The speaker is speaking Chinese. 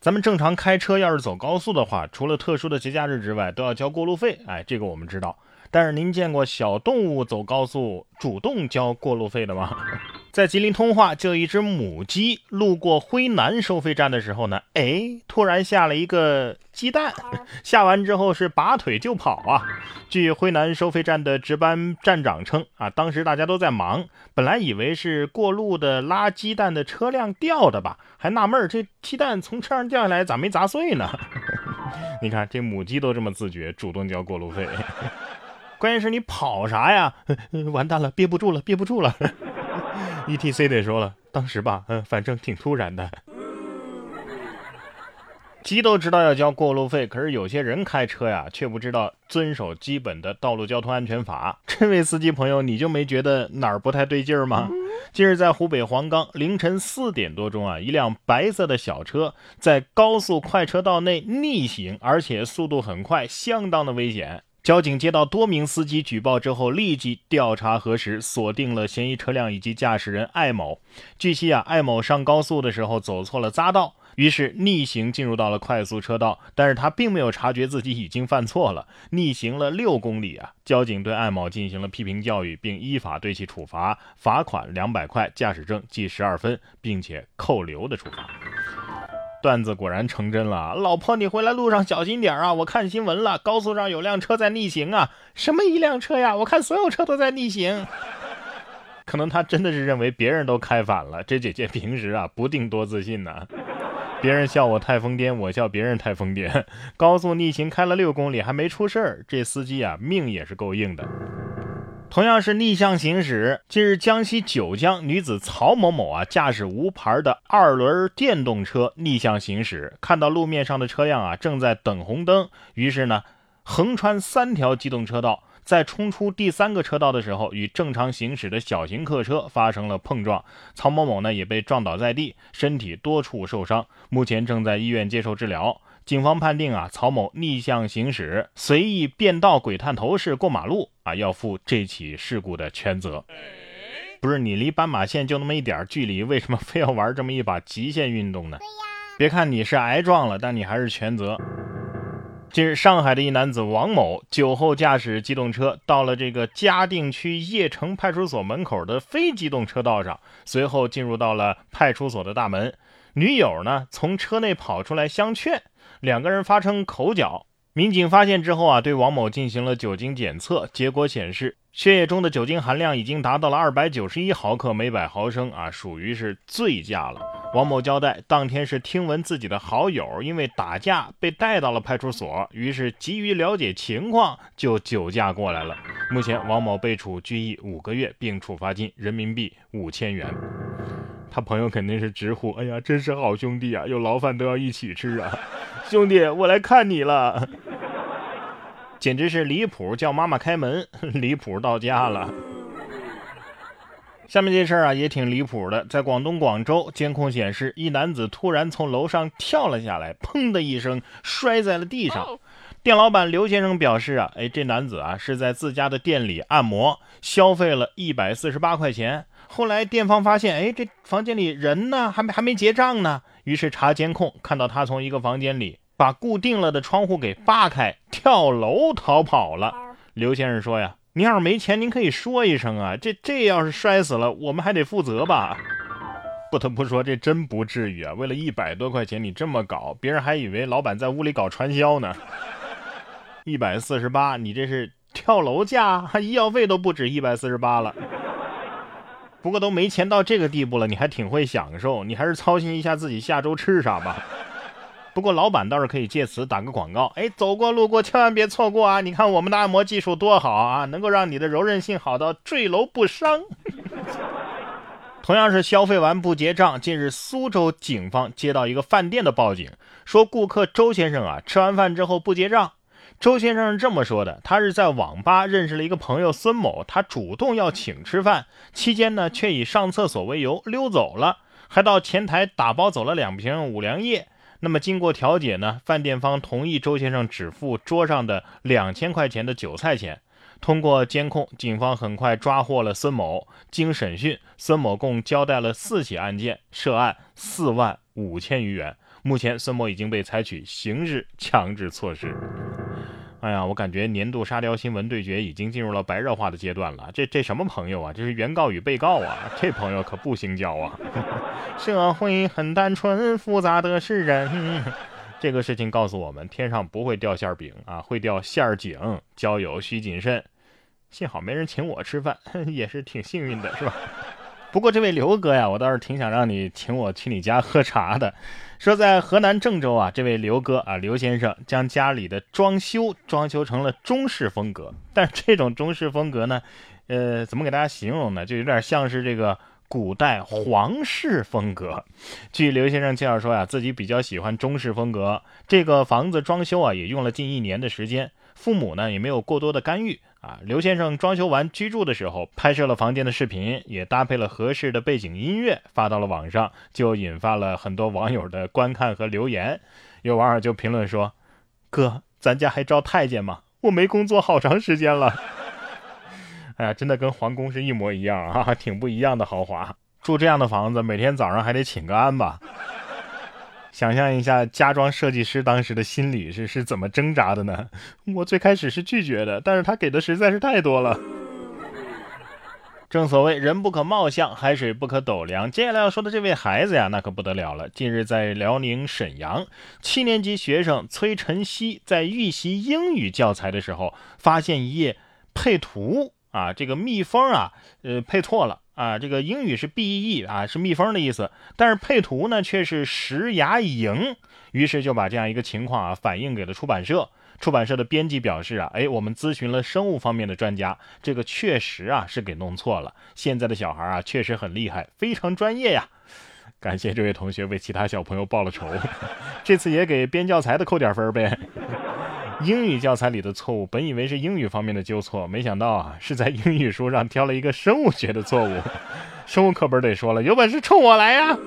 咱们正常开车要是走高速的话，除了特殊的节假日之外，都要交过路费。哎，这个我们知道。但是您见过小动物走高速主动交过路费的吗？在吉林通化，就有一只母鸡路过辉南收费站的时候呢，哎，突然下了一个鸡蛋，下完之后是拔腿就跑啊。据辉南收费站的值班站长称啊，当时大家都在忙，本来以为是过路的拉鸡蛋的车辆掉的吧，还纳闷这鸡蛋从车上掉下来咋没砸碎呢？你看这母鸡都这么自觉，主动交过路费。关键是你跑啥呀？完蛋了，憋不住了，憋不住了。E T C 得说了，当时吧，嗯，反正挺突然的。鸡都知道要交过路费，可是有些人开车呀，却不知道遵守基本的道路交通安全法。这位司机朋友，你就没觉得哪儿不太对劲儿吗？近日在湖北黄冈凌晨四点多钟啊，一辆白色的小车在高速快车道内逆行，而且速度很快，相当的危险。交警接到多名司机举报之后，立即调查核实，锁定了嫌疑车辆以及驾驶人艾某。据悉啊，艾某上高速的时候走错了匝道，于是逆行进入到了快速车道，但是他并没有察觉自己已经犯错了，逆行了六公里啊。交警对艾某进行了批评教育，并依法对其处罚，罚款两百块，驾驶证记十二分，并且扣留的处罚。段子果然成真了，老婆，你回来路上小心点啊！我看新闻了，高速上有辆车在逆行啊！什么一辆车呀？我看所有车都在逆行。可能他真的是认为别人都开反了。这姐姐平时啊不定多自信呢，别人笑我太疯癫，我笑别人太疯癫。高速逆行开了六公里还没出事儿，这司机啊命也是够硬的。同样是逆向行驶，近日江西九江女子曹某某啊，驾驶无牌的二轮电动车逆向行驶，看到路面上的车辆啊正在等红灯，于是呢，横穿三条机动车道，在冲出第三个车道的时候，与正常行驶的小型客车发生了碰撞，曹某某呢也被撞倒在地，身体多处受伤，目前正在医院接受治疗。警方判定啊，曹某逆向行驶、随意变道、鬼探头式过马路啊，要负这起事故的全责。不是你离斑马线就那么一点距离，为什么非要玩这么一把极限运动呢？对呀，别看你是挨撞了，但你还是全责。近日，上海的一男子王某酒后驾驶机动车到了这个嘉定区邺城派出所门口的非机动车道上，随后进入到了派出所的大门。女友呢，从车内跑出来相劝。两个人发生口角，民警发现之后啊，对王某进行了酒精检测，结果显示血液中的酒精含量已经达到了二百九十一毫克每百毫升啊，属于是醉驾了。王某交代，当天是听闻自己的好友因为打架被带到了派出所，于是急于了解情况，就酒驾过来了。目前，王某被处拘役五个月，并处罚金人民币五千元。他朋友肯定是直呼：“哎呀，真是好兄弟啊，有牢饭都要一起吃啊！”兄弟，我来看你了，简直是离谱！叫妈妈开门，离谱到家了。下面这事儿啊，也挺离谱的。在广东广州，监控显示一男子突然从楼上跳了下来，砰的一声摔在了地上。店老板刘先生表示啊，哎，这男子啊是在自家的店里按摩，消费了一百四十八块钱。后来店方发现，哎，这房间里人呢，还没还没结账呢。于是查监控，看到他从一个房间里把固定了的窗户给扒开，跳楼逃跑了。刘先生说呀：“您要是没钱，您可以说一声啊，这这要是摔死了，我们还得负责吧？”不得不说，这真不至于啊！为了一百多块钱，你这么搞，别人还以为老板在屋里搞传销呢。一百四十八，你这是跳楼价，医药费都不止一百四十八了。不过都没钱到这个地步了，你还挺会享受，你还是操心一下自己下周吃啥吧。不过老板倒是可以借此打个广告，哎，走过路过千万别错过啊！你看我们的按摩技术多好啊，能够让你的柔韧性好到坠楼不伤。同样是消费完不结账，近日苏州警方接到一个饭店的报警，说顾客周先生啊吃完饭之后不结账。周先生是这么说的：“他是在网吧认识了一个朋友孙某，他主动要请吃饭，期间呢却以上厕所为由溜走了，还到前台打包走了两瓶五粮液。那么经过调解呢，饭店方同意周先生只付桌上的两千块钱的酒菜钱。通过监控，警方很快抓获了孙某。经审讯，孙某共交代了四起案件，涉案四万五千余元。目前孙某已经被采取刑事强制措施。哎呀，我感觉年度沙雕新闻对决已经进入了白热化的阶段了。这这什么朋友啊？这是原告与被告啊！这朋友可不兴交啊！社会很单纯，复杂的是人。这个事情告诉我们，天上不会掉馅饼啊，会掉馅儿饼。交友需谨慎。幸好没人请我吃饭，也是挺幸运的，是吧？不过这位刘哥呀，我倒是挺想让你请我去你家喝茶的。说在河南郑州啊，这位刘哥啊，刘先生将家里的装修装修成了中式风格。但是这种中式风格呢，呃，怎么给大家形容呢？就有点像是这个古代皇室风格。据刘先生介绍说呀，自己比较喜欢中式风格。这个房子装修啊，也用了近一年的时间。父母呢，也没有过多的干预。啊，刘先生装修完居住的时候，拍摄了房间的视频，也搭配了合适的背景音乐，发到了网上，就引发了很多网友的观看和留言。有网友就评论说：“哥，咱家还招太监吗？我没工作好长时间了。”哎呀，真的跟皇宫是一模一样啊，挺不一样的豪华。住这样的房子，每天早上还得请个安吧。想象一下家装设计师当时的心理是是怎么挣扎的呢？我最开始是拒绝的，但是他给的实在是太多了。正所谓人不可貌相，海水不可斗量。接下来要说的这位孩子呀，那可不得了了。近日在辽宁沈阳，七年级学生崔晨曦在预习英语教材的时候，发现一页配图啊，这个蜜蜂啊，呃，配错了。啊，这个英语是 B E E 啊，是蜜蜂的意思，但是配图呢却是石牙蝇，于是就把这样一个情况啊反映给了出版社。出版社的编辑表示啊，哎，我们咨询了生物方面的专家，这个确实啊是给弄错了。现在的小孩啊确实很厉害，非常专业呀。感谢这位同学为其他小朋友报了仇，这次也给编教材的扣点分呗。英语教材里的错误，本以为是英语方面的纠错，没想到啊，是在英语书上挑了一个生物学的错误。生物课本得说了，有本事冲我来呀！